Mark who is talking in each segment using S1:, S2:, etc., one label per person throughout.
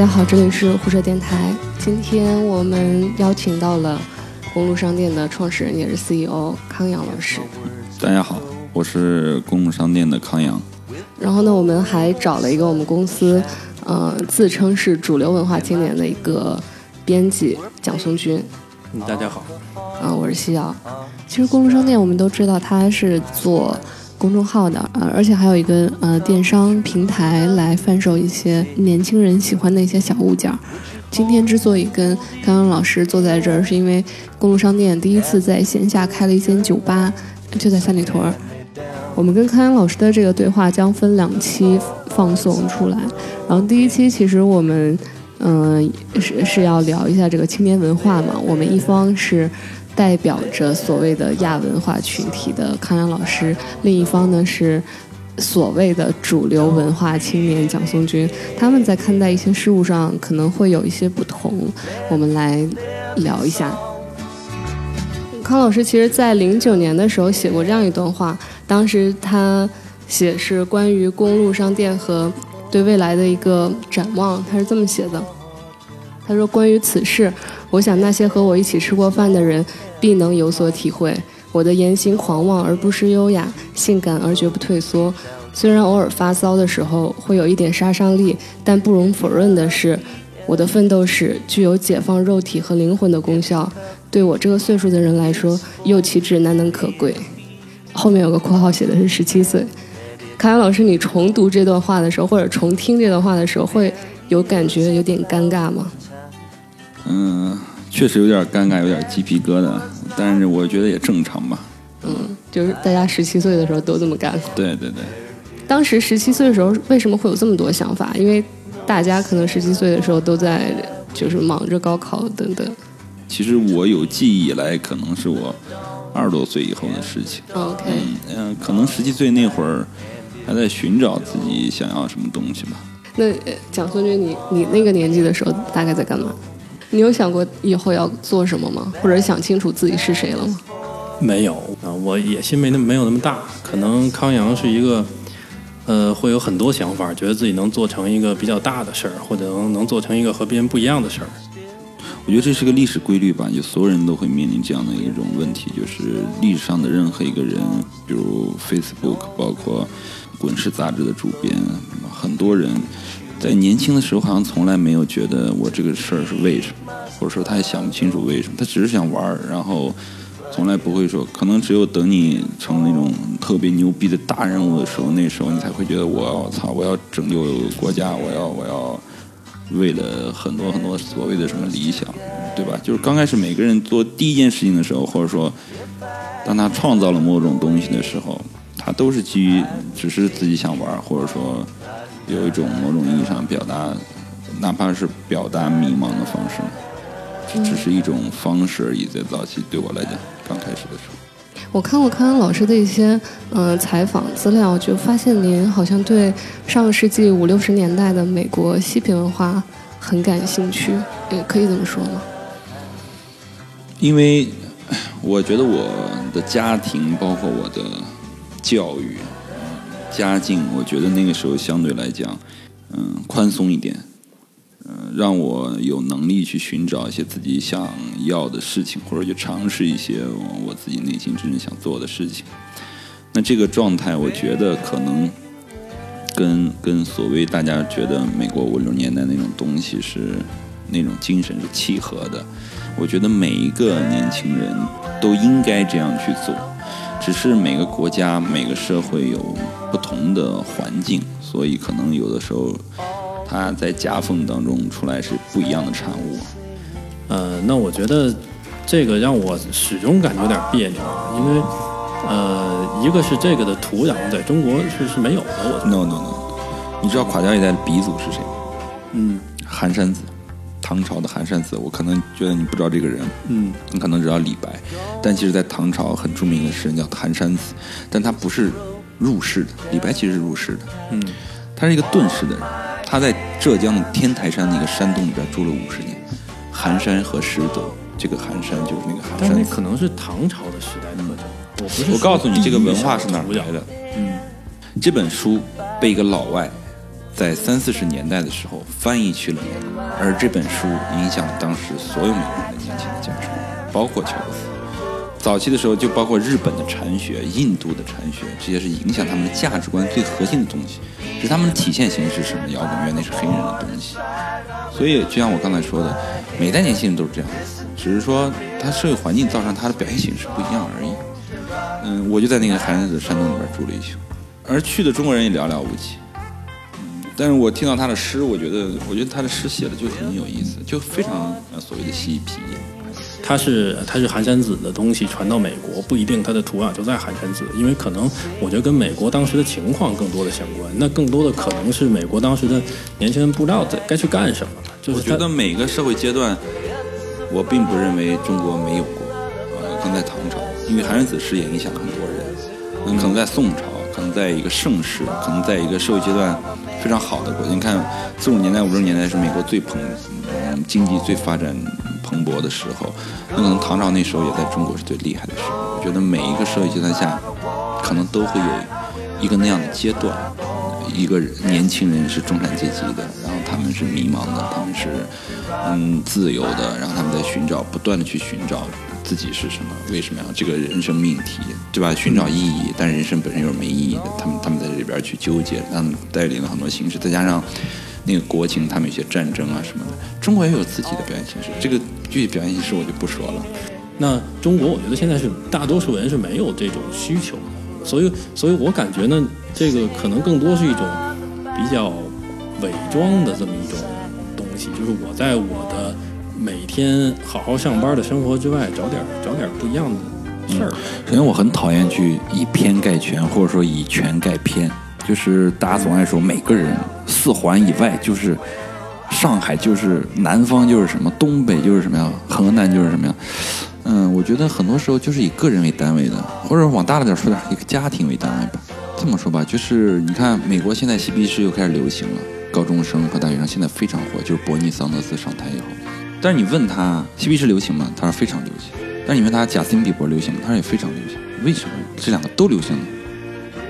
S1: 家好，这里是胡扯电台。今天我们邀请到了公路商店的创始人，也是 CEO 康阳老师。
S2: 大家好，我是公路商店的康阳。
S1: 然后呢，我们还找了一个我们公司，呃，自称是主流文化青年的一个编辑蒋松军。
S3: 嗯，大家好。
S1: 啊，我是西瑶。其实公路商店我们都知道，它是做。公众号的，呃，而且还有一个呃电商平台来贩售一些年轻人喜欢的一些小物件。今天之所以跟康康老师坐在这儿，是因为公路商店第一次在线下开了一间酒吧，就在三里屯。我们跟康康老师的这个对话将分两期放送出来，然后第一期其实我们嗯是是要聊一下这个青年文化嘛，我们一方是。代表着所谓的亚文化群体的康阳老师，另一方呢是所谓的主流文化青年蒋松军，他们在看待一些事物上可能会有一些不同，我们来聊一下。康老师其实在零九年的时候写过这样一段话，当时他写是关于公路商店和对未来的一个展望，他是这么写的。他说：“关于此事，我想那些和我一起吃过饭的人必能有所体会。我的言行狂妄而不失优雅，性感而绝不退缩。虽然偶尔发骚的时候会有一点杀伤力，但不容否认的是，我的奋斗史具有解放肉体和灵魂的功效。对我这个岁数的人来说，又岂止难能可贵。”后面有个括号写的是十七岁。凯老师，你重读这段话的时候，或者重听这段话的时候，会有感觉有点尴尬吗？
S2: 嗯，确实有点尴尬，有点鸡皮疙瘩，但是我觉得也正常吧。
S1: 嗯，就是大家十七岁的时候都这么干。
S2: 对对对。
S1: 当时十七岁的时候，为什么会有这么多想法？因为大家可能十七岁的时候都在就是忙着高考等等。
S2: 其实我有记忆以来，可能是我二十多岁以后的事情。
S1: OK。
S2: 嗯，可能十七岁那会儿还在寻找自己想要什么东西吧。
S1: 那蒋孙军，你你那个年纪的时候大概在干嘛？你有想过以后要做什么吗？或者想清楚自己是谁了吗？
S3: 没有啊，我野心没那没有那么大。可能康阳是一个，呃，会有很多想法，觉得自己能做成一个比较大的事儿，或者能能做成一个和别人不一样的事儿。
S2: 我觉得这是个历史规律吧，就所有人都会面临这样的一种问题，就是历史上的任何一个人，比如 Facebook，包括《滚石》杂志的主编，很多人。在年轻的时候，好像从来没有觉得我这个事儿是为什么，或者说他也想不清楚为什么，他只是想玩儿，然后从来不会说，可能只有等你成那种特别牛逼的大人物的时候，那时候你才会觉得我我操，我要拯救国家，我要我要为了很多很多所谓的什么理想，对吧？就是刚开始每个人做第一件事情的时候，或者说当他创造了某种东西的时候，他都是基于只是自己想玩，或者说。有一种某种意义上表达，哪怕是表达迷茫的方式，这只是一种方式而已。在早期对我来讲，刚开始的时候，
S1: 我看过康康老师的一些呃采访资料，就发现您好像对上个世纪五六十年代的美国嬉皮文化很感兴趣，也可以这么说吗？
S2: 因为 我觉得我的家庭，包括我的教育。家境，我觉得那个时候相对来讲，嗯，宽松一点，嗯，让我有能力去寻找一些自己想要的事情，或者去尝试一些我自己内心真正想做的事情。那这个状态，我觉得可能跟跟所谓大家觉得美国五六年代那种东西是那种精神是契合的。我觉得每一个年轻人都应该这样去做。只是每个国家、每个社会有不同的环境，所以可能有的时候，它在夹缝当中出来是不一样的产物。
S3: 呃，那我觉得这个让我始终感觉有点别扭，因为呃，一个是这个的土壤在中国是是没有的。我
S2: no no no，你知道垮掉一代的鼻祖是谁吗？
S3: 嗯，
S2: 寒山子。唐朝的寒山寺，我可能觉得你不知道这个人，
S3: 嗯，
S2: 你可能知道李白，但其实，在唐朝很著名的诗人叫寒山寺，但他不是入世的，李白其实是入世的，
S3: 嗯，
S2: 他是一个遁世的人，他在浙江的天台山那个山洞里边住了五十年，寒山和拾得，这个寒山就是那个寒山，
S3: 那可能是唐朝的时代的特征，我不是，
S2: 我告诉你这个文化是哪来的，
S3: 嗯，
S2: 这本书被一个老外。在三四十年代的时候翻译去了美国，而这本书影响了当时所有美国人的年轻的价值观，包括乔布斯。早期的时候就包括日本的禅学、印度的禅学，这些是影响他们的价值观最核心的东西。是他们的体现形式什么？摇滚乐那是黑人的东西。所以就像我刚才说的，每代年轻人都是这样，只是说他社会环境造成他的表现形式不一样而已。嗯，我就在那个海南的山洞里边住了一宿，而去的中国人也寥寥无几。嗯，但是我听到他的诗，我觉得，我觉得他的诗写的就很有意思，就非常呃所谓的嬉皮。
S3: 他是他是寒山子的东西传到美国，不一定他的土壤就在寒山子，因为可能我觉得跟美国当时的情况更多的相关。那更多的可能是美国当时的年轻人不知道该去干什么。就是
S2: 我觉得每个社会阶段，我并不认为中国没有过，呃，可能在唐朝，因为寒山子诗也影响了很多人。那可能在宋朝，可能在一个盛世，可能在一个社会阶段非常好的国家。你看四五年代、五六年代是美国最蓬，嗯，经济最发展。蓬勃的时候，那可能唐朝那时候也在中国是最厉害的时候。我觉得每一个社会阶段下，可能都会有一个那样的阶段，一个年轻人是中产阶级的，然后他们是迷茫的，他们是嗯自由的，然后他们在寻找，不断的去寻找自己是什么，为什么要这个人生命题，对吧？寻找意义，但人生本身又是没意义的，他们他们在这里边去纠结，他们带领了很多形式，再加上。那个国情，他们有些战争啊什么的，中国也有自己的表现形式。这个具体表现形式我就不说了。
S3: 那中国，我觉得现在是大多数人是没有这种需求的，所以，所以我感觉呢，这个可能更多是一种比较伪装的这么一种东西，就是我在我的每天好好上班的生活之外，找点找点不一样的事儿。
S2: 首先，我很讨厌去以偏概全，或者说以全概偏。就是大家总爱说，每个人四环以外就是上海，就是南方，就是什么东北，就是什么呀，河南就是什么呀。嗯，我觉得很多时候就是以个人为单位的，或者往大了点说点，以个家庭为单位吧。这么说吧，就是你看，美国现在嬉皮士又开始流行了，高中生和大学生现在非常火，就是伯尼桑德斯上台以后。但是你问他嬉皮士流行吗？他说非常流行。但是你问他贾斯汀比伯流行吗？他说也非常流行。为什么这两个都流行呢？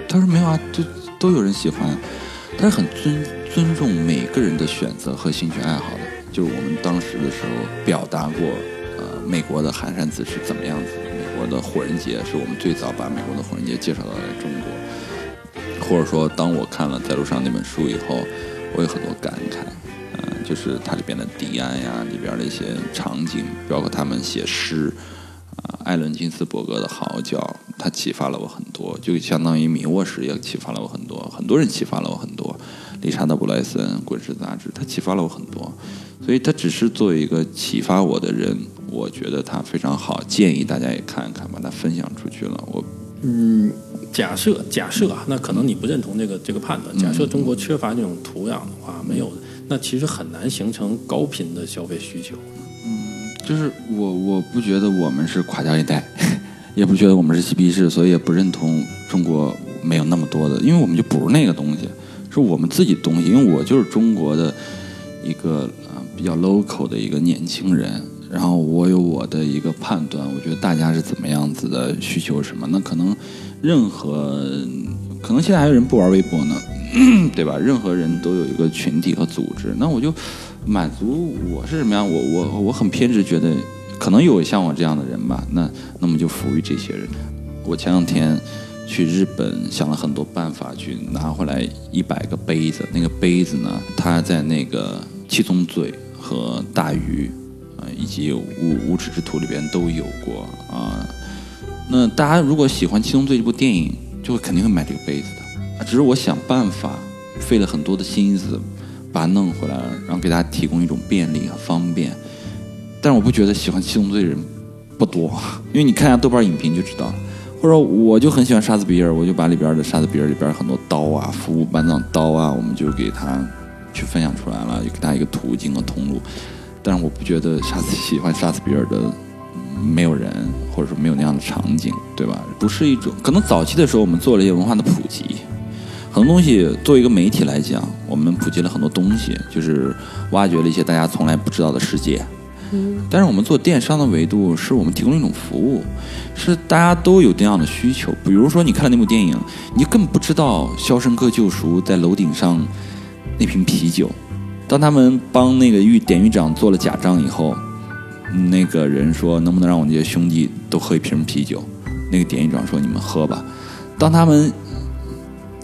S2: 他说没有啊，就。都有人喜欢，他是很尊尊重每个人的选择和兴趣爱好的。就是我们当时的时候表达过，美国的寒山寺是怎么样子？美国的火人节是我们最早把美国的火人节介绍到了中国。或者说，当我看了在路上那本书以后，我有很多感慨，嗯，就是它里边的迪安呀，里边的一些场景，包括他们写诗。啊，艾伦金斯伯格的嚎叫，他启发了我很多，就相当于米沃什也启发了我很多，很多人启发了我很多。理查德布莱森《滚石》杂志，他启发了我很多，所以他只是作为一个启发我的人，我觉得它非常好，建议大家也看一看，把它分享出去了。我，
S3: 嗯，假设假设啊，那可能你不认同这个这个判断。假设中国缺乏这种土壤的话，没有，那其实很难形成高频的消费需求。
S2: 嗯就是我，我不觉得我们是垮掉一代，也不觉得我们是嬉皮士，所以也不认同中国没有那么多的，因为我们就不是那个东西，是我们自己东西。因为我就是中国的一个啊比较 local 的一个年轻人，然后我有我的一个判断，我觉得大家是怎么样子的需求什么，那可能任何可能现在还有人不玩微博呢，对吧？任何人都有一个群体和组织，那我就。满足我是什么样？我我我很偏执，觉得可能有像我这样的人吧。那那么就服务于这些人。我前两天去日本，想了很多办法去拿回来一百个杯子。那个杯子呢，它在那个七宗罪和大鱼，以及无无耻之徒里边都有过啊。那大家如果喜欢七宗罪这部电影，就会肯定会买这个杯子的。只是我想办法，费了很多的心思。把它弄回来了，然后给大家提供一种便利和方便。但是我不觉得喜欢七宗罪的人不多，因为你看一下豆瓣影评就知道了。或者我就很喜欢沙子比尔，我就把里边的沙子比尔里边很多刀啊、服务班藏刀啊，我们就给他去分享出来了，就给他一个途径和通路。但是我不觉得沙子喜欢沙子比尔的没有人，或者说没有那样的场景，对吧？不是一种可能早期的时候我们做了一些文化的普及。很多东西作为一个媒体来讲，我们普及了很多东西，就是挖掘了一些大家从来不知道的世界。但是我们做电商的维度，是我们提供一种服务，是大家都有这样的需求。比如说，你看了那部电影，你根本不知道《肖申克救赎》在楼顶上那瓶啤酒。当他们帮那个狱典狱长做了假账以后，那个人说：“能不能让我那些兄弟都喝一瓶啤酒？”那个典狱长说：“你们喝吧。”当他们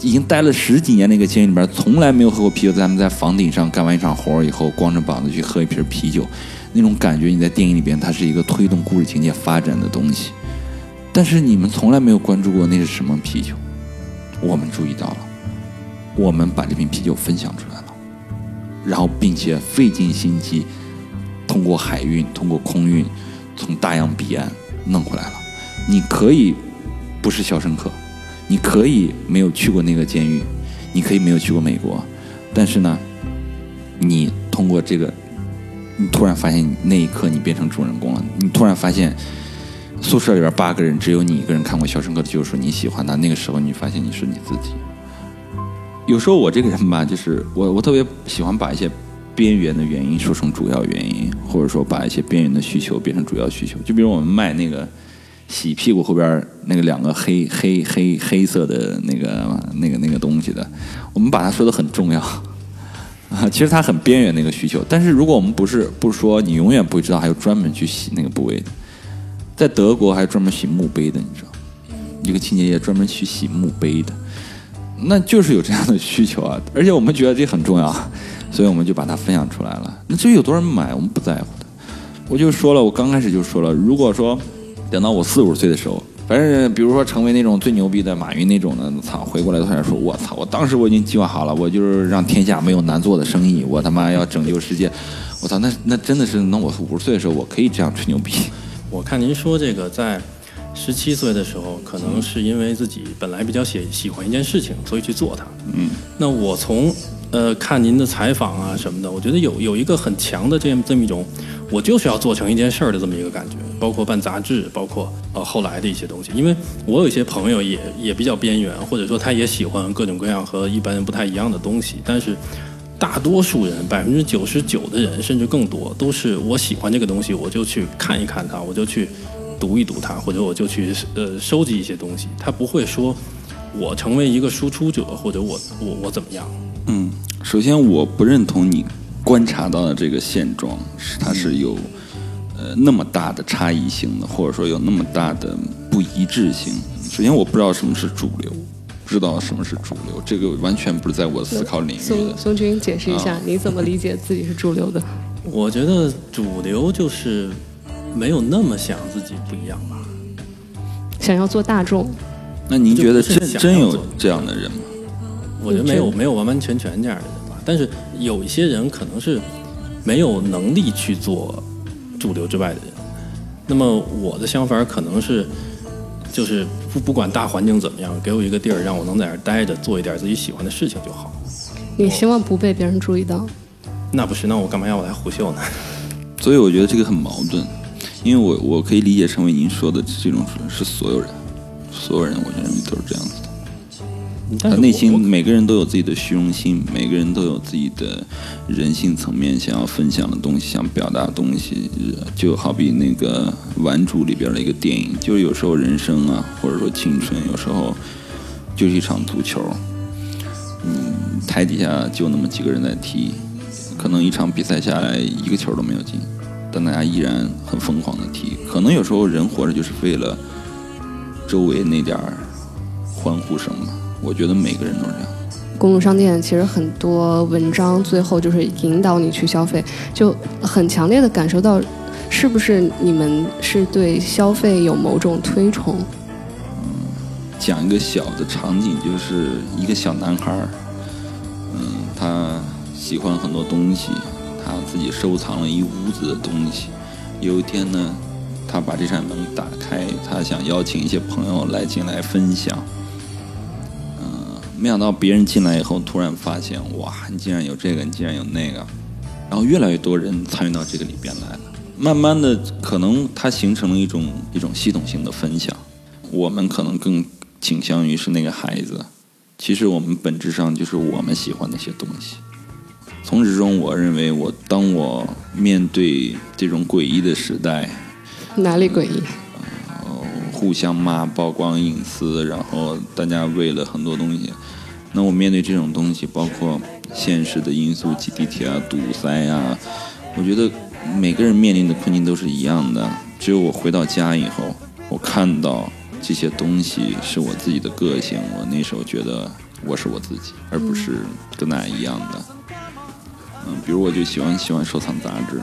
S2: 已经待了十几年那个监狱里边，从来没有喝过啤酒，在他们在房顶上干完一场活以后，光着膀子去喝一瓶啤酒，那种感觉，你在电影里边，它是一个推动故事情节发展的东西。但是你们从来没有关注过那是什么啤酒，我们注意到了，我们把这瓶啤酒分享出来了。然后，并且费尽心机，通过海运、通过空运，从大洋彼岸弄回来了。你可以不是肖申克，你可以没有去过那个监狱，你可以没有去过美国，但是呢，你通过这个，你突然发现那一刻你变成主人公了。你突然发现宿舍里边八个人，只有你一个人看过《肖申克的救赎》，你喜欢他。那个时候，你发现你是你自己。有时候我这个人吧，就是我我特别喜欢把一些边缘的原因说成主要原因，或者说把一些边缘的需求变成主要需求。就比如我们卖那个洗屁股后边那个两个黑黑黑黑色的那个那个那个东西的，我们把它说的很重要啊。其实它很边缘的一个需求，但是如果我们不是不说，你永远不会知道还有专门去洗那个部位的。在德国还专门洗墓碑的，你知道，一个清洁液专门去洗墓碑的。那就是有这样的需求啊，而且我们觉得这很重要，所以我们就把它分享出来了。那至于有多少人买，我们不在乎的。我就说了，我刚开始就说了，如果说等到我四五十岁的时候，反正比如说成为那种最牛逼的马云那种的，操，回过来突然说，我操，我当时我已经计划好了，我就是让天下没有难做的生意，我他妈要拯救世界，我操，那那真的是，那我五十岁的时候，我可以这样吹牛逼。
S3: 我看您说这个在。十七岁的时候，可能是因为自己本来比较喜喜欢一件事情，所以去做它。
S2: 嗯，
S3: 那我从呃看您的采访啊什么的，我觉得有有一个很强的这样这么一种，我就是要做成一件事儿的这么一个感觉。包括办杂志，包括呃后来的一些东西。因为我有一些朋友也也比较边缘，或者说他也喜欢各种各样和一般人不太一样的东西。但是大多数人，百分之九十九的人甚至更多，都是我喜欢这个东西，我就去看一看它，我就去。读一读它，或者我就去呃收集一些东西。他不会说，我成为一个输出者，或者我我我怎么样？
S2: 嗯，首先我不认同你观察到的这个现状是它是有呃那么大的差异性的，或者说有那么大的不一致性。首先我不知道什么是主流，不知道什么是主流，这个完全不是在我的思考领域。
S1: 宋宋军解释一下，你怎么理解自己是主流的？
S3: 我觉得主流就是。没有那么想自己不一样吧？
S1: 想要做大众？
S2: 那您觉得真真有这样的人吗？
S3: 我觉得没有，没有完完全全这样的人吧。但是有一些人可能是没有能力去做主流之外的人。那么我的想法可能是，就是不不管大环境怎么样，给我一个地儿让我能在那儿待着，做一点自己喜欢的事情就好。
S1: 你希望不被别人注意到？
S3: 那不是，那我干嘛要我来胡秀呢？
S2: 所以我觉得这个很矛盾。因为我我可以理解成为您说的这种是所有人，所有人，我认为都是这样子的。他内心每个人都有自己的虚荣心，每个人都有自己的人性层面想要分享的东西，想表达的东西。就好比那个《玩主》里边的一个电影，就是有时候人生啊，或者说青春，有时候就是一场足球。嗯，台底下就那么几个人在踢，可能一场比赛下来一个球都没有进。但大家依然很疯狂的踢，可能有时候人活着就是为了周围那点儿欢呼声吧。我觉得每个人都是这样。
S1: 公路商店其实很多文章最后就是引导你去消费，就很强烈的感受到，是不是你们是对消费有某种推崇？
S2: 嗯，讲一个小的场景，就是一个小男孩儿，嗯，他喜欢很多东西。他自己收藏了一屋子的东西。有一天呢，他把这扇门打开，他想邀请一些朋友来进来分享。嗯，没想到别人进来以后，突然发现，哇，你竟然有这个，你竟然有那个。然后越来越多人参与到这个里边来了。慢慢的，可能它形成了一种一种系统性的分享。我们可能更倾向于是那个孩子。其实我们本质上就是我们喜欢那些东西。从始至终，我认为，我当我面对这种诡异的时代，
S1: 哪里诡异？
S2: 互相骂、曝光隐私，然后大家为了很多东西，那我面对这种东西，包括现实的因素，挤地铁啊、堵塞啊，我觉得每个人面临的困境都是一样的。只有我回到家以后，我看到这些东西是我自己的个性，我那时候觉得我是我自己，而不是跟大家一样的。嗯，比如我就喜欢喜欢收藏杂志。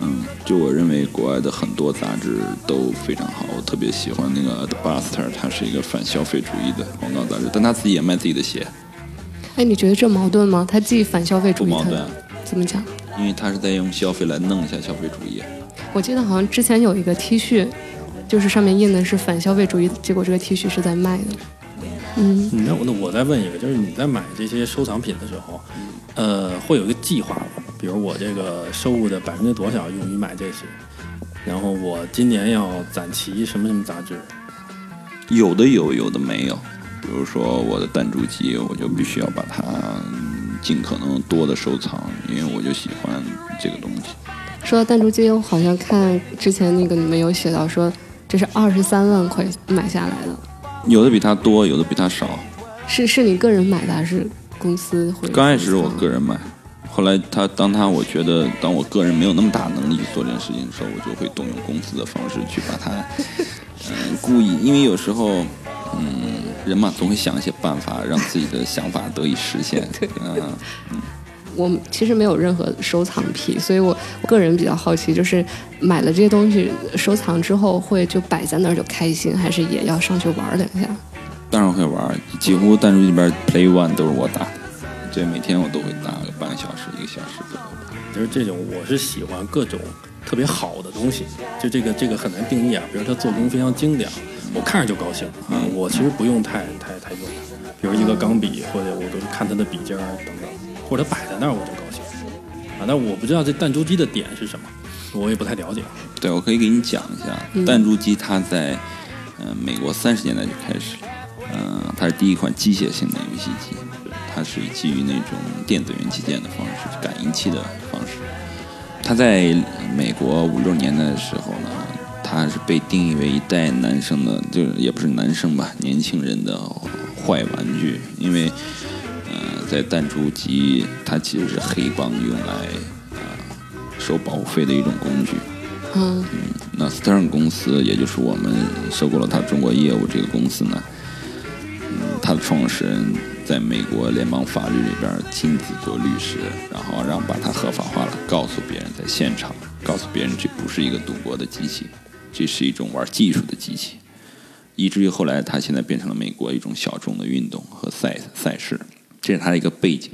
S2: 嗯，就我认为国外的很多杂志都非常好，我特别喜欢那个 The Buster，它是一个反消费主义的广告杂志，但他自己也卖自己的鞋。
S1: 哎，你觉得这矛盾吗？他既反消费主义，
S2: 不矛盾。
S1: 怎么讲？
S2: 因为他是在用消费来弄一下消费主义。
S1: 我记得好像之前有一个 T 恤，就是上面印的是反消费主义，结果这个 T 恤是在卖的。嗯，
S3: 那我那我再问一个，就是你在买这些收藏品的时候，呃，会有一个计划吗？比如我这个收入的百分之多少用于买这些，然后我今年要攒齐什么什么杂志？
S2: 有的有，有的没有。比如说我的弹珠机，我就必须要把它尽可能多的收藏，因为我就喜欢这个东西。
S1: 说到弹珠机，我好像看之前那个你们有写到说，这是二十三万块买下来的。
S2: 有的比他多，有的比他少。
S1: 是是你个人买的还是公司会？
S2: 刚开始是我个人买。后来他当他我觉得当我个人没有那么大能力去做这件事情的时候，我就会动用公司的方式去把它，嗯，故意，因为有时候，嗯，人嘛总会想一些办法让自己的想法得以实现。
S1: 对，嗯，我其实没有任何收藏癖，所以我个人比较好奇，就是买了这些东西收藏之后会就摆在那儿就开心，还是也要上去玩两下？
S2: 当然会玩，几乎弹珠里边 play one 都是我打的。对，每天我都会打个半个小时、一个小时左右。
S3: 就是这种，我是喜欢各种特别好的东西。就这个，这个很难定义啊。比如它做工非常精良，我看着就高兴啊。我其实不用太太太用，比如一个钢笔，或者我都是看它的笔尖儿等等，或者摆在那儿我就高兴啊。但我不知道这弹珠机的点是什么，我也不太了解。
S2: 对，我可以给你讲一下，弹珠机它在嗯美国三十年代就开始了，嗯，它是第一款机械性的游戏机。它是基于那种电子元器件的方式，感应器的方式。它在美国五六年代的时候呢，它是被定义为一代男生的，就是也不是男生吧，年轻人的坏玩具。因为，呃，在弹珠机，它其实是黑帮用来啊收保护费的一种工具。
S1: 嗯。
S2: 那 Stern 公司，也就是我们收购了它中国业务这个公司呢，嗯，它的创始人。在美国联邦法律里边亲自做律师，然后让把它合法化了，告诉别人在现场，告诉别人这不是一个赌博的机器，这是一种玩技术的机器，以至于后来它现在变成了美国一种小众的运动和赛赛事，这是它的一个背景。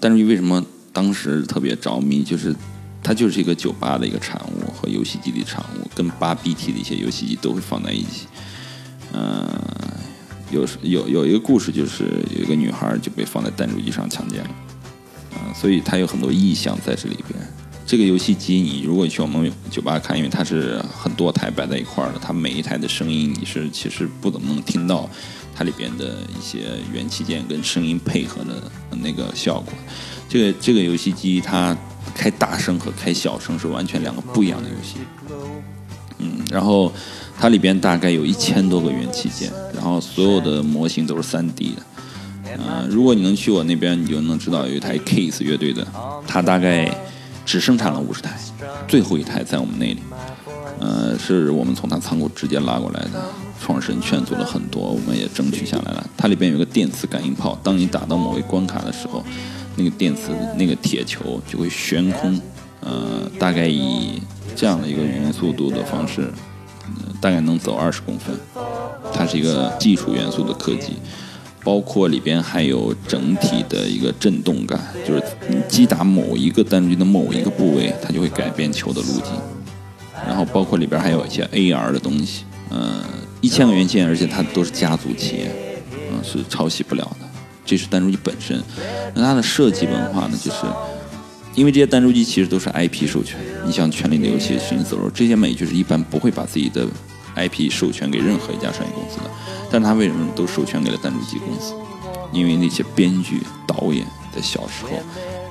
S2: 但是为什么当时特别着迷？就是它就是一个酒吧的一个产物和游戏机的产物，跟八 BT 的一些游戏机都会放在一起，嗯。有有有一个故事，就是有一个女孩就被放在弹珠机上强奸了，啊，所以它有很多意象在这里边。这个游戏机，你如果去我们酒吧看，因为它是很多台摆在一块儿的，它每一台的声音你是其实不怎么能听到它里边的一些元器件跟声音配合的那个效果。这个这个游戏机它开大声和开小声是完全两个不一样的游戏。嗯，然后。它里边大概有一千多个元器件，然后所有的模型都是三 D 的。嗯，如果你能去我那边，你就能知道有一台 Kiss 乐队的，它大概只生产了五十台，最后一台在我们那里。呃，是我们从他仓库直接拉过来的，创始人劝阻了很多，我们也争取下来了。它里边有个电磁感应炮，当你打到某一关卡的时候，那个电磁那个铁球就会悬空，呃，大概以这样的一个语音速度的方式。大概能走二十公分，它是一个技术元素的科技，包括里边还有整体的一个震动感，就是你击打某一个弹珠的某一个部位，它就会改变球的路径。然后包括里边还有一些 AR 的东西，嗯，一千个元件，而且它都是家族企业，嗯，是抄袭不了的。这是单珠机本身，那它的设计文化呢，就是。因为这些单珠机其实都是 IP 授权，你像《权力的游戏》《寻走肉》这些美剧是一般不会把自己的 IP 授权给任何一家商业公司的，但他为什么都授权给了单珠机公司？因为那些编剧、导演在小时候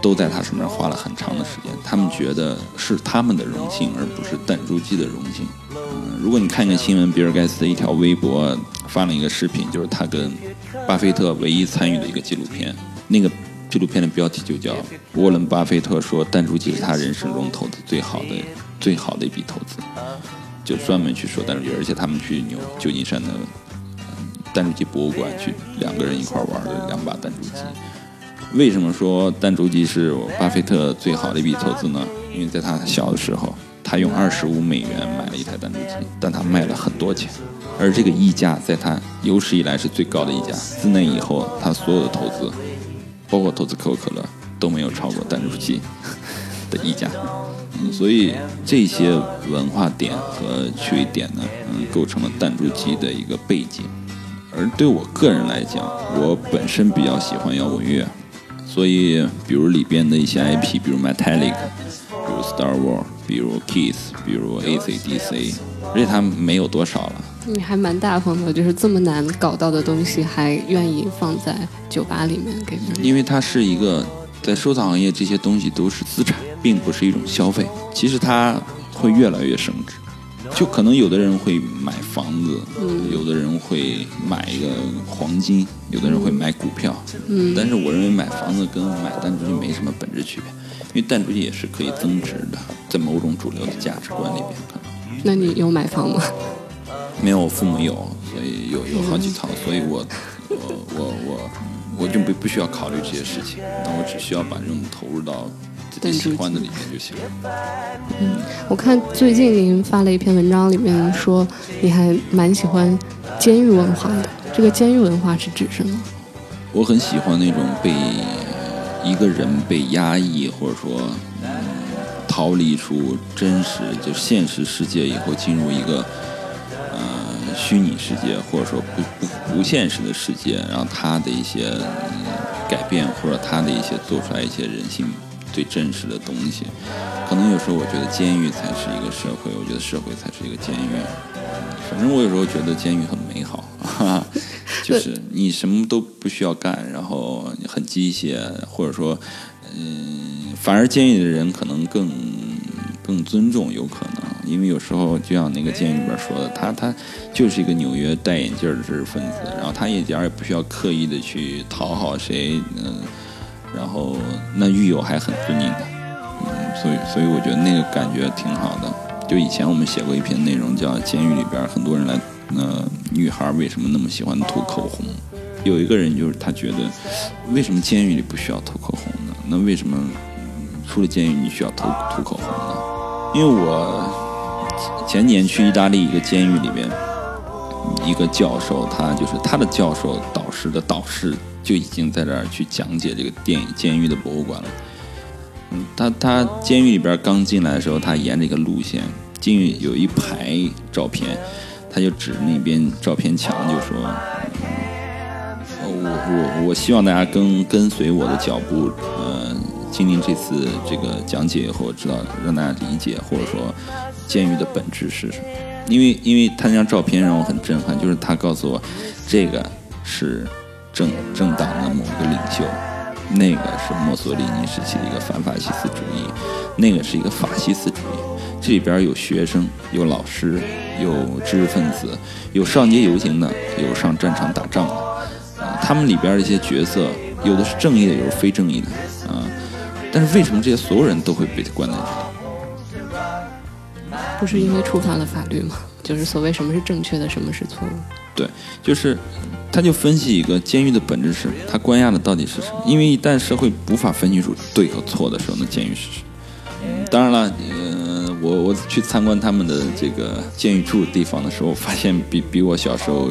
S2: 都在他身边花了很长的时间，他们觉得是他们的荣幸，而不是弹珠机的荣幸。嗯，如果你看一个新闻，比尔盖茨的一条微博发了一个视频，就是他跟巴菲特唯一参与的一个纪录片，那个纪录片的标题就叫《沃伦·巴菲特说弹珠机是他人生中投资最好的最好的一笔投资》，就专门去说弹珠机，而且他们去纽旧金山的弹珠机博物馆去两个人一块玩的两把弹珠机。为什么说弹珠机是巴菲特最好的一笔投资呢？因为在他小的时候，他用二十五美元买了一台弹珠机，但他卖了很多钱，而这个溢价在他有史以来是最高的溢价。自那以后，他所有的投资，包括投资可口可乐，都没有超过弹珠机的溢价。嗯，所以这些文化点和趣味点呢，嗯，构成了弹珠机的一个背景。而对我个人来讲，我本身比较喜欢摇滚乐。所以，比如里边的一些 IP，比如 Metallic，比如 Star War，比如 Kiss，比如 AC/DC，而且它没有多少了。
S1: 你还蛮大方的，就是这么难搞到的东西，还愿意放在酒吧里面给别人。
S2: 因为它是一个在收藏行业，这些东西都是资产，并不是一种消费。其实它会越来越升值。就可能有的人会买房子，有的人会买一个黄金，有的人会买股票。
S1: 嗯，
S2: 但是我认为买房子跟买弹珠机没什么本质区别，因为弹珠机也是可以增值的，在某种主流的价值观里边可能。
S1: 那你有买房吗？
S2: 没有，我父母有，所以有有好几套，所以我我我我我就不不需要考虑这些事情，那我只需要把这种投入到。喜欢的里面就行。
S1: 嗯，我看最近您发了一篇文章，里面说你还蛮喜欢监狱文化的。这个监狱文化是指什么？
S2: 我很喜欢那种被一个人被压抑，或者说逃离出真实就现实世界以后，进入一个呃虚拟世界，或者说不不不现实的世界，然后他的一些改变，或者他的一些做出来一些人性。最真实的东西，可能有时候我觉得监狱才是一个社会，我觉得社会才是一个监狱。反正我有时候觉得监狱很美好，就是你什么都不需要干，然后很机械，或者说，嗯，反而监狱的人可能更更尊重，有可能，因为有时候就像那个监狱里边说的，他他就是一个纽约戴眼镜的知识分子，然后他一点也不需要刻意的去讨好谁，嗯。然后那狱友还很尊敬他，嗯，所以所以我觉得那个感觉挺好的。就以前我们写过一篇内容，叫《监狱里边很多人来，那女孩为什么那么喜欢涂口红？有一个人就是他觉得，为什么监狱里不需要涂口红呢？那为什么出了监狱你需要涂涂口红呢？因为我前年去意大利一个监狱里边，一个教授，他就是他的教授导师的导师。就已经在这儿去讲解这个电影监狱的博物馆了。嗯，他他监狱里边刚进来的时候，他沿着一个路线，监狱有一排照片，他就指那边照片墙，就说：“我我我希望大家跟跟随我的脚步，呃，经历这次这个讲解以后，知道让大家理解，或者说监狱的本质是什么。因为因为他那张照片让我很震撼，就是他告诉我，这个是。”政政党的某个领袖，那个是墨索里尼时期的一个反法西斯主义，那个是一个法西斯主义。这里边有学生，有老师，有知识分子，有上街游行的，有上战场打仗的。啊，他们里边的一些角色，有的是正义的，有的是非正义的。啊，但是为什么这些所有人都会被关在这
S1: 里？不是因为触犯了法律吗？就是所谓什么是正确的，什么是错误？
S2: 对，就是，他就分析一个监狱的本质是，他关押的到底是什么？因为一旦社会无法分清楚对和错的时候，那监狱是什么？嗯，当然了，呃，我我去参观他们的这个监狱住的地方的时候，发现比比我小时候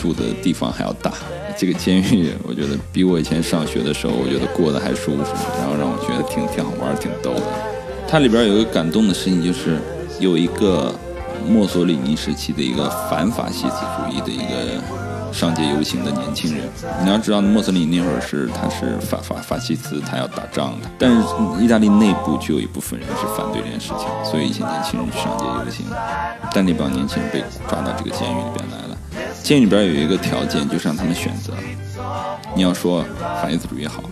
S2: 住的地方还要大。这个监狱，我觉得比我以前上学的时候，我觉得过得还舒服，然后让我觉得挺挺好玩、挺逗的。它里边有一个感动的事情，就是有一个。墨索里尼时期的一个反法西斯主义的一个上街游行的年轻人，你要知道，墨索里尼那会儿是他是法法法西斯，他要打仗的。但是意大利内部就有一部分人是反对这件事情，所以一些年轻人去上街游行。但那帮年轻人被抓到这个监狱里边来了。监狱里边有一个条件，就是让他们选择：你要说法西斯主义好，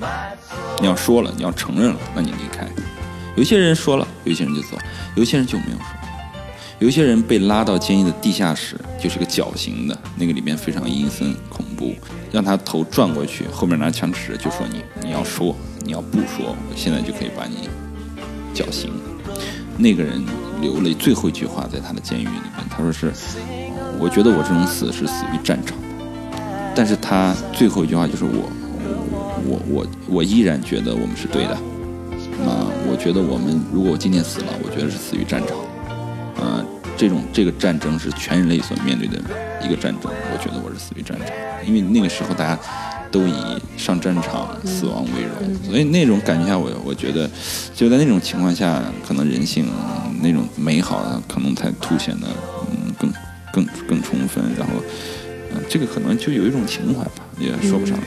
S2: 你要说了，你要承认了，那你离开。有些人说了，有些人就走，有些人就没有说。有些人被拉到监狱的地下室，就是个绞刑的，那个里面非常阴森恐怖，让他头转过去，后面拿枪指着，就说你你要说，你要不说，我现在就可以把你绞刑。那个人留了最后一句话在他的监狱里面，他说是，我觉得我这种死是死于战场，但是他最后一句话就是我我我我依然觉得我们是对的。啊，我觉得我们如果我今天死了，我觉得是死于战场。啊，这种这个战争是全人类所面对的一个战争，我觉得我是死于战场，因为那个时候大家都以上战场死亡为荣，所以那种感觉下，我我觉得就在那种情况下，可能人性那种美好可能才凸显的嗯更更更充分，然后嗯这个可能就有一种情怀吧，也说不上来。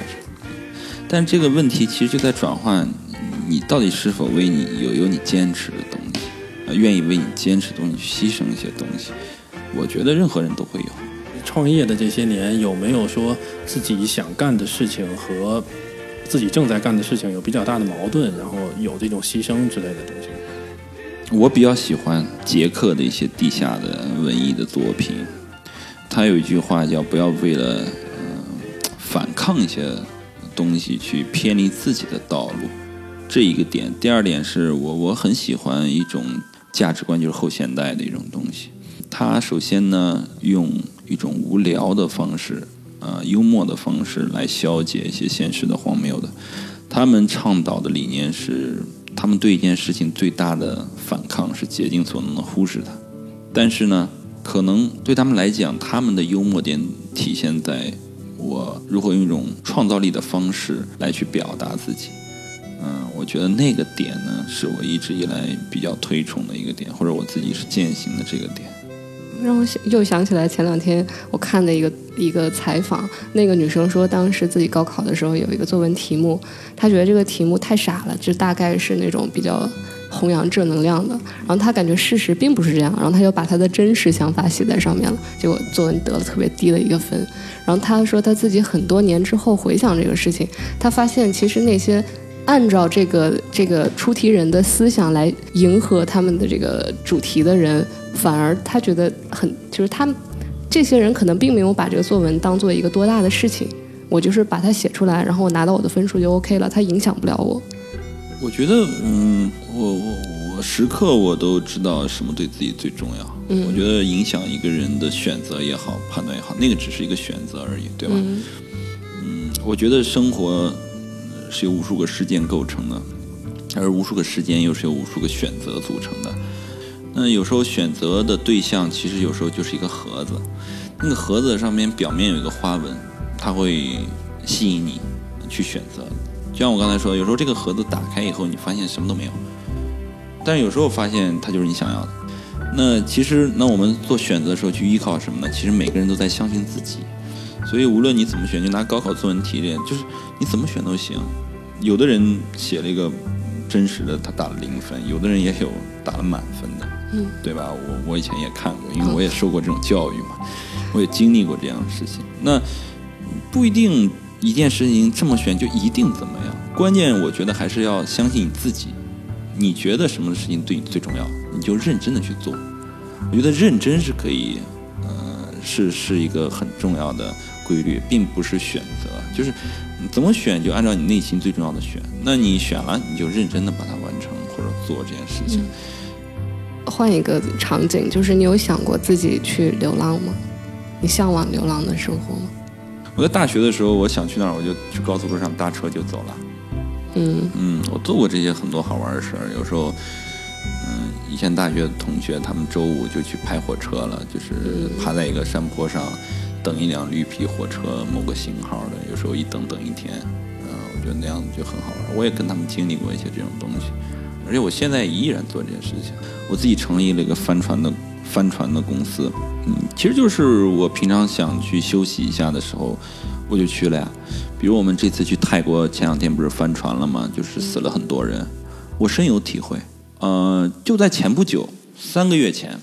S2: 但这个问题其实就在转换。你到底是否为你有有你坚持的东西，呃，愿意为你坚持的东西去牺牲一些东西？我觉得任何人都会有。
S3: 创业的这些年，有没有说自己想干的事情和自己正在干的事情有比较大的矛盾，然后有这种牺牲之类的东西？
S2: 我比较喜欢捷克的一些地下的文艺的作品，他有一句话叫“不要为了嗯反抗一些东西去偏离自己的道路”。这一个点，第二点是我我很喜欢一种价值观，就是后现代的一种东西。它首先呢，用一种无聊的方式，呃，幽默的方式来消解一些现实的荒谬的。他们倡导的理念是，他们对一件事情最大的反抗是竭尽所能的忽视它。但是呢，可能对他们来讲，他们的幽默点体现在我如何用一种创造力的方式来去表达自己。嗯，我觉得那个点呢，是我一直以来比较推崇的一个点，或者我自己是践行的这个点。
S1: 让我想又想起来前两天我看的一个一个采访，那个女生说，当时自己高考的时候有一个作文题目，她觉得这个题目太傻了，就大概是那种比较弘扬正能量的。然后她感觉事实并不是这样，然后她就把她的真实想法写在上面了，结果作文得了特别低的一个分。然后她说，她自己很多年之后回想这个事情，她发现其实那些。按照这个这个出题人的思想来迎合他们的这个主题的人，反而他觉得很就是他们这些人可能并没有把这个作文当做一个多大的事情。我就是把它写出来，然后我拿到我的分数就 OK 了，它影响不了我。
S2: 我觉得，嗯，我我我时刻我都知道什么对自己最重要。
S1: 嗯，
S2: 我觉得影响一个人的选择也好，判断也好，那个只是一个选择而已，对吧？嗯，我觉得生活。是由无数个事件构成的，而无数个时间又是由无数个选择组成的。那有时候选择的对象，其实有时候就是一个盒子，那个盒子上面表面有一个花纹，它会吸引你去选择。就像我刚才说，有时候这个盒子打开以后，你发现什么都没有，但是有时候发现它就是你想要的。那其实，那我们做选择的时候去依靠什么呢？其实每个人都在相信自己。所以无论你怎么选，就拿高考作文题练，就是你怎么选都行。有的人写了一个真实的，他打了零分；有的人也有打了满分的，
S1: 嗯，
S2: 对吧？我我以前也看过，因为我也受过这种教育嘛，我也经历过这样的事情。那不一定一件事情这么选就一定怎么样，关键我觉得还是要相信你自己。你觉得什么事情对你最重要，你就认真的去做。我觉得认真是可以，呃，是是一个很重要的。规律并不是选择，就是怎么选就按照你内心最重要的选。那你选了，你就认真的把它完成或者做这件事情。
S1: 换一个场景，就是你有想过自己去流浪吗？你向往流浪的生活吗？
S2: 我在大学的时候，我想去哪儿，我就去高速路上搭车就走了。
S1: 嗯
S2: 嗯，我做过这些很多好玩的事儿。有时候，嗯，以前大学的同学他们周五就去拍火车了，就是爬在一个山坡上。等一辆绿皮火车，某个型号的，有时候一等等一天，嗯，我觉得那样子就很好玩。我也跟他们经历过一些这种东西，而且我现在依然做这件事情。我自己成立了一个帆船的帆船的公司，嗯，其实就是我平常想去休息一下的时候，我就去了呀。比如我们这次去泰国，前两天不是翻船了吗？就是死了很多人，我深有体会。呃，就在前不久，三个月前，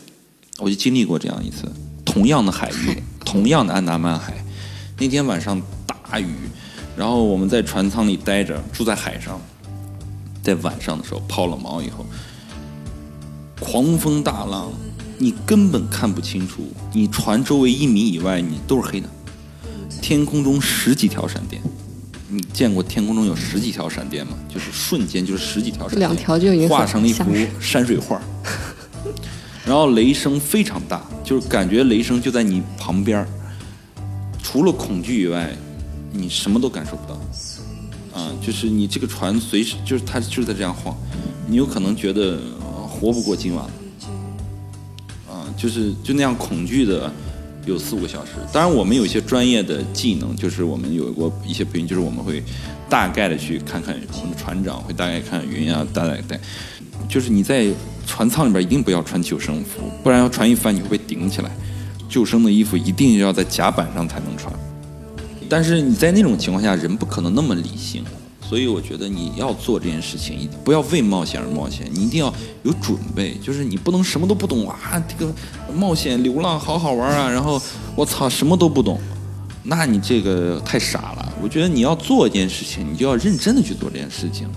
S2: 我就经历过这样一次同样的海域。同样的安达曼海，那天晚上大雨，然后我们在船舱里待着，住在海上，在晚上的时候抛了锚以后，狂风大浪，你根本看不清楚，你船周围一米以外你都是黑的，天空中十几条闪电。你见过天空中有十几条闪电吗？就是瞬间就是十几条闪电，
S1: 两条就已经
S2: 画成了一幅山水画。然后雷声非常大，就是感觉雷声就在你旁边儿，除了恐惧以外，你什么都感受不到。啊，就是你这个船随时就是它就是在这样晃，你有可能觉得活不过今晚。啊，就是就那样恐惧的有四五个小时。当然，我们有一些专业的技能，就是我们有过一些培训，就是我们会大概的去看看我们的船长会大概看云啊，大概带，就是你在。船舱里边一定不要穿救生服，不然要船一翻你会被顶起来。救生的衣服一定要在甲板上才能穿。但是你在那种情况下，人不可能那么理性，所以我觉得你要做这件事情，一定不要为冒险而冒险，你一定要有准备，就是你不能什么都不懂啊，这个冒险流浪好好玩啊，然后我操什么都不懂，那你这个太傻了。我觉得你要做一件事情，你就要认真的去做这件事情。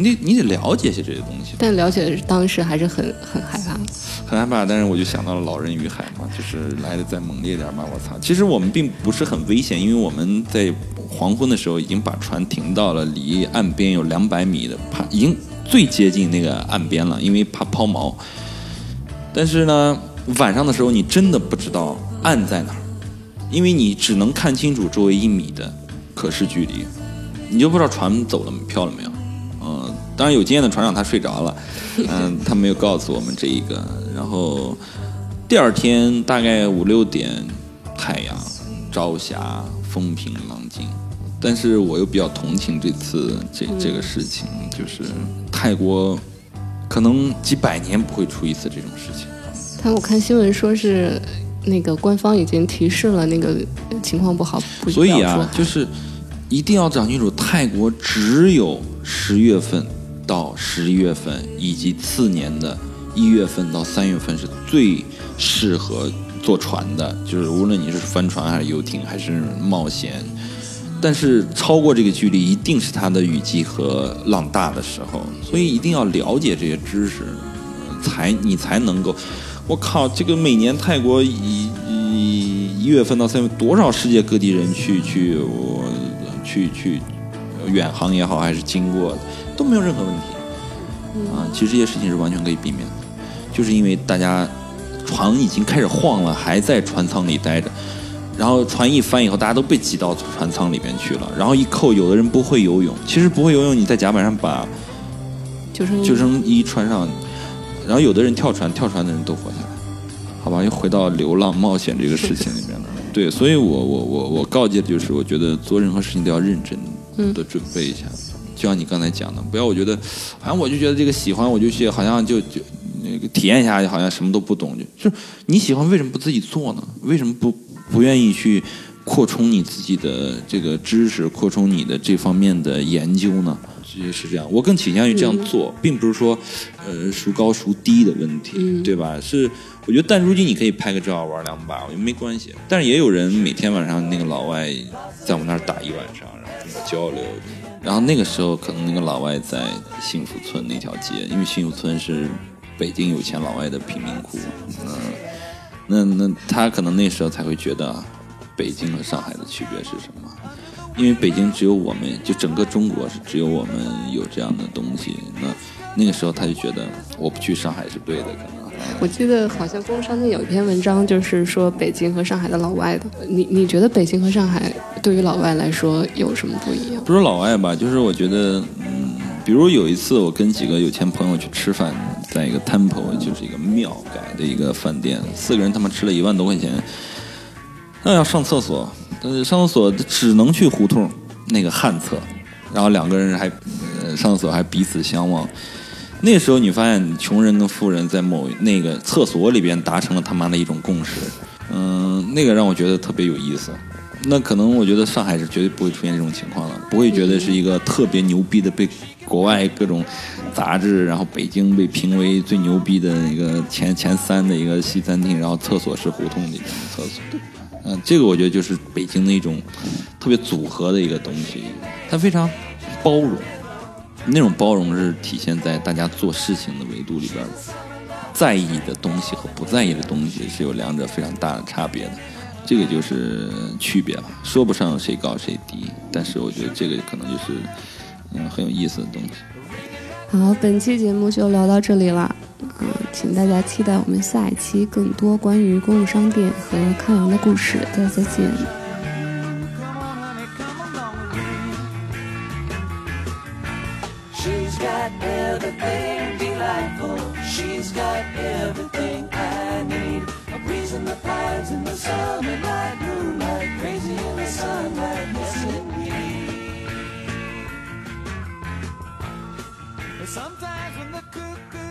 S2: 你得你得了解一些这些东西，
S1: 但了解当时还是很很害怕，
S2: 很害怕。但是我就想到了《老人与海》嘛，就是来的再猛烈点嘛。我操！其实我们并不是很危险，因为我们在黄昏的时候已经把船停到了离岸边有两百米的，怕已经最接近那个岸边了，因为怕抛锚。但是呢，晚上的时候你真的不知道岸在哪儿，因为你只能看清楚周围一米的可视距离，你就不知道船走了漂了没有。当然有经验的船长他睡着了，嗯，他没有告诉我们这一个。然后第二天大概五六点，太阳、朝霞、风平浪静。但是我又比较同情这次这这个事情，就是泰国可能几百年不会出一次这种事情。
S1: 但我看新闻说是那个官方已经提示了，那个情况不好，不
S2: 所以啊，就是一定要讲清楚，泰国只有十月份。到十一月份以及次年的一月份到三月份是最适合坐船的，就是无论你是帆船还是游艇还是冒险，但是超过这个距离一定是它的雨季和浪大的时候，所以一定要了解这些知识，才你才能够。我靠，这个每年泰国一一一月份到三月多少世界各地人去去我去去远航也好还是经过。都没有任何问题，啊，其实这些事情是完全可以避免的，就是因为大家船已经开始晃了，还在船舱里待着，然后船一翻以后，大家都被挤到船舱里面去了，然后一扣，有的人不会游泳，其实不会游泳，你在甲板上把
S1: 救生
S2: 救生衣穿上，然后有的人跳船，跳船的人都活下来，好吧，又回到流浪冒险这个事情里面了，对，所以我我我我告诫的就是，我觉得做任何事情都要认真。的准备一下。就像你刚才讲的，不要我觉得，好像我就觉得这个喜欢，我就去，好像就就那个体验一下，好像什么都不懂。就就你喜欢，为什么不自己做呢？为什么不不愿意去扩充你自己的这个知识，扩充你的这方面的研究呢？其实是这样，我更倾向于这样做，并不是说呃孰高孰低的问题，对吧？是我觉得但如今你可以拍个照玩两把，我觉得没关系。但是也有人每天晚上那个老外在我们那儿打一晚上，然后跟我交流。然后那个时候，可能那个老外在幸福村那条街，因为幸福村是北京有钱老外的贫民窟，嗯，那那他可能那时候才会觉得北京和上海的区别是什么？因为北京只有我们，就整个中国是只有我们有这样的东西。那那个时候他就觉得我不去上海是对的，可能。
S1: 我记得好像工商店有一篇文章，就是说北京和上海的老外的。你你觉得北京和上海对于老外来说有什么不一样？
S2: 不是老外吧，就是我觉得，嗯，比如有一次我跟几个有钱朋友去吃饭，在一个 temple，就是一个庙改的一个饭店，四个人他妈吃了一万多块钱，那要上厕所，呃，上厕所只能去胡同那个旱厕，然后两个人还呃上厕所还彼此相望。那时候你发现穷人跟富人在某那个厕所里边达成了他妈的一种共识，嗯，那个让我觉得特别有意思。那可能我觉得上海是绝对不会出现这种情况了，不会觉得是一个特别牛逼的被国外各种杂志，然后北京被评为最牛逼的一个前前三的一个西餐厅，然后厕所是胡同里面的厕所。嗯，这个我觉得就是北京的一种特别组合的一个东西，它非常包容。那种包容是体现在大家做事情的维度里边，在意的东西和不在意的东西是有两者非常大的差别的，这个就是区别吧。说不上谁高谁低，但是我觉得这个可能就是嗯很有意思的东西。
S1: 好，本期节目就聊到这里了，嗯，请大家期待我们下一期更多关于公路商店和康阳的故事。大家再见。Sometimes when the cuckoo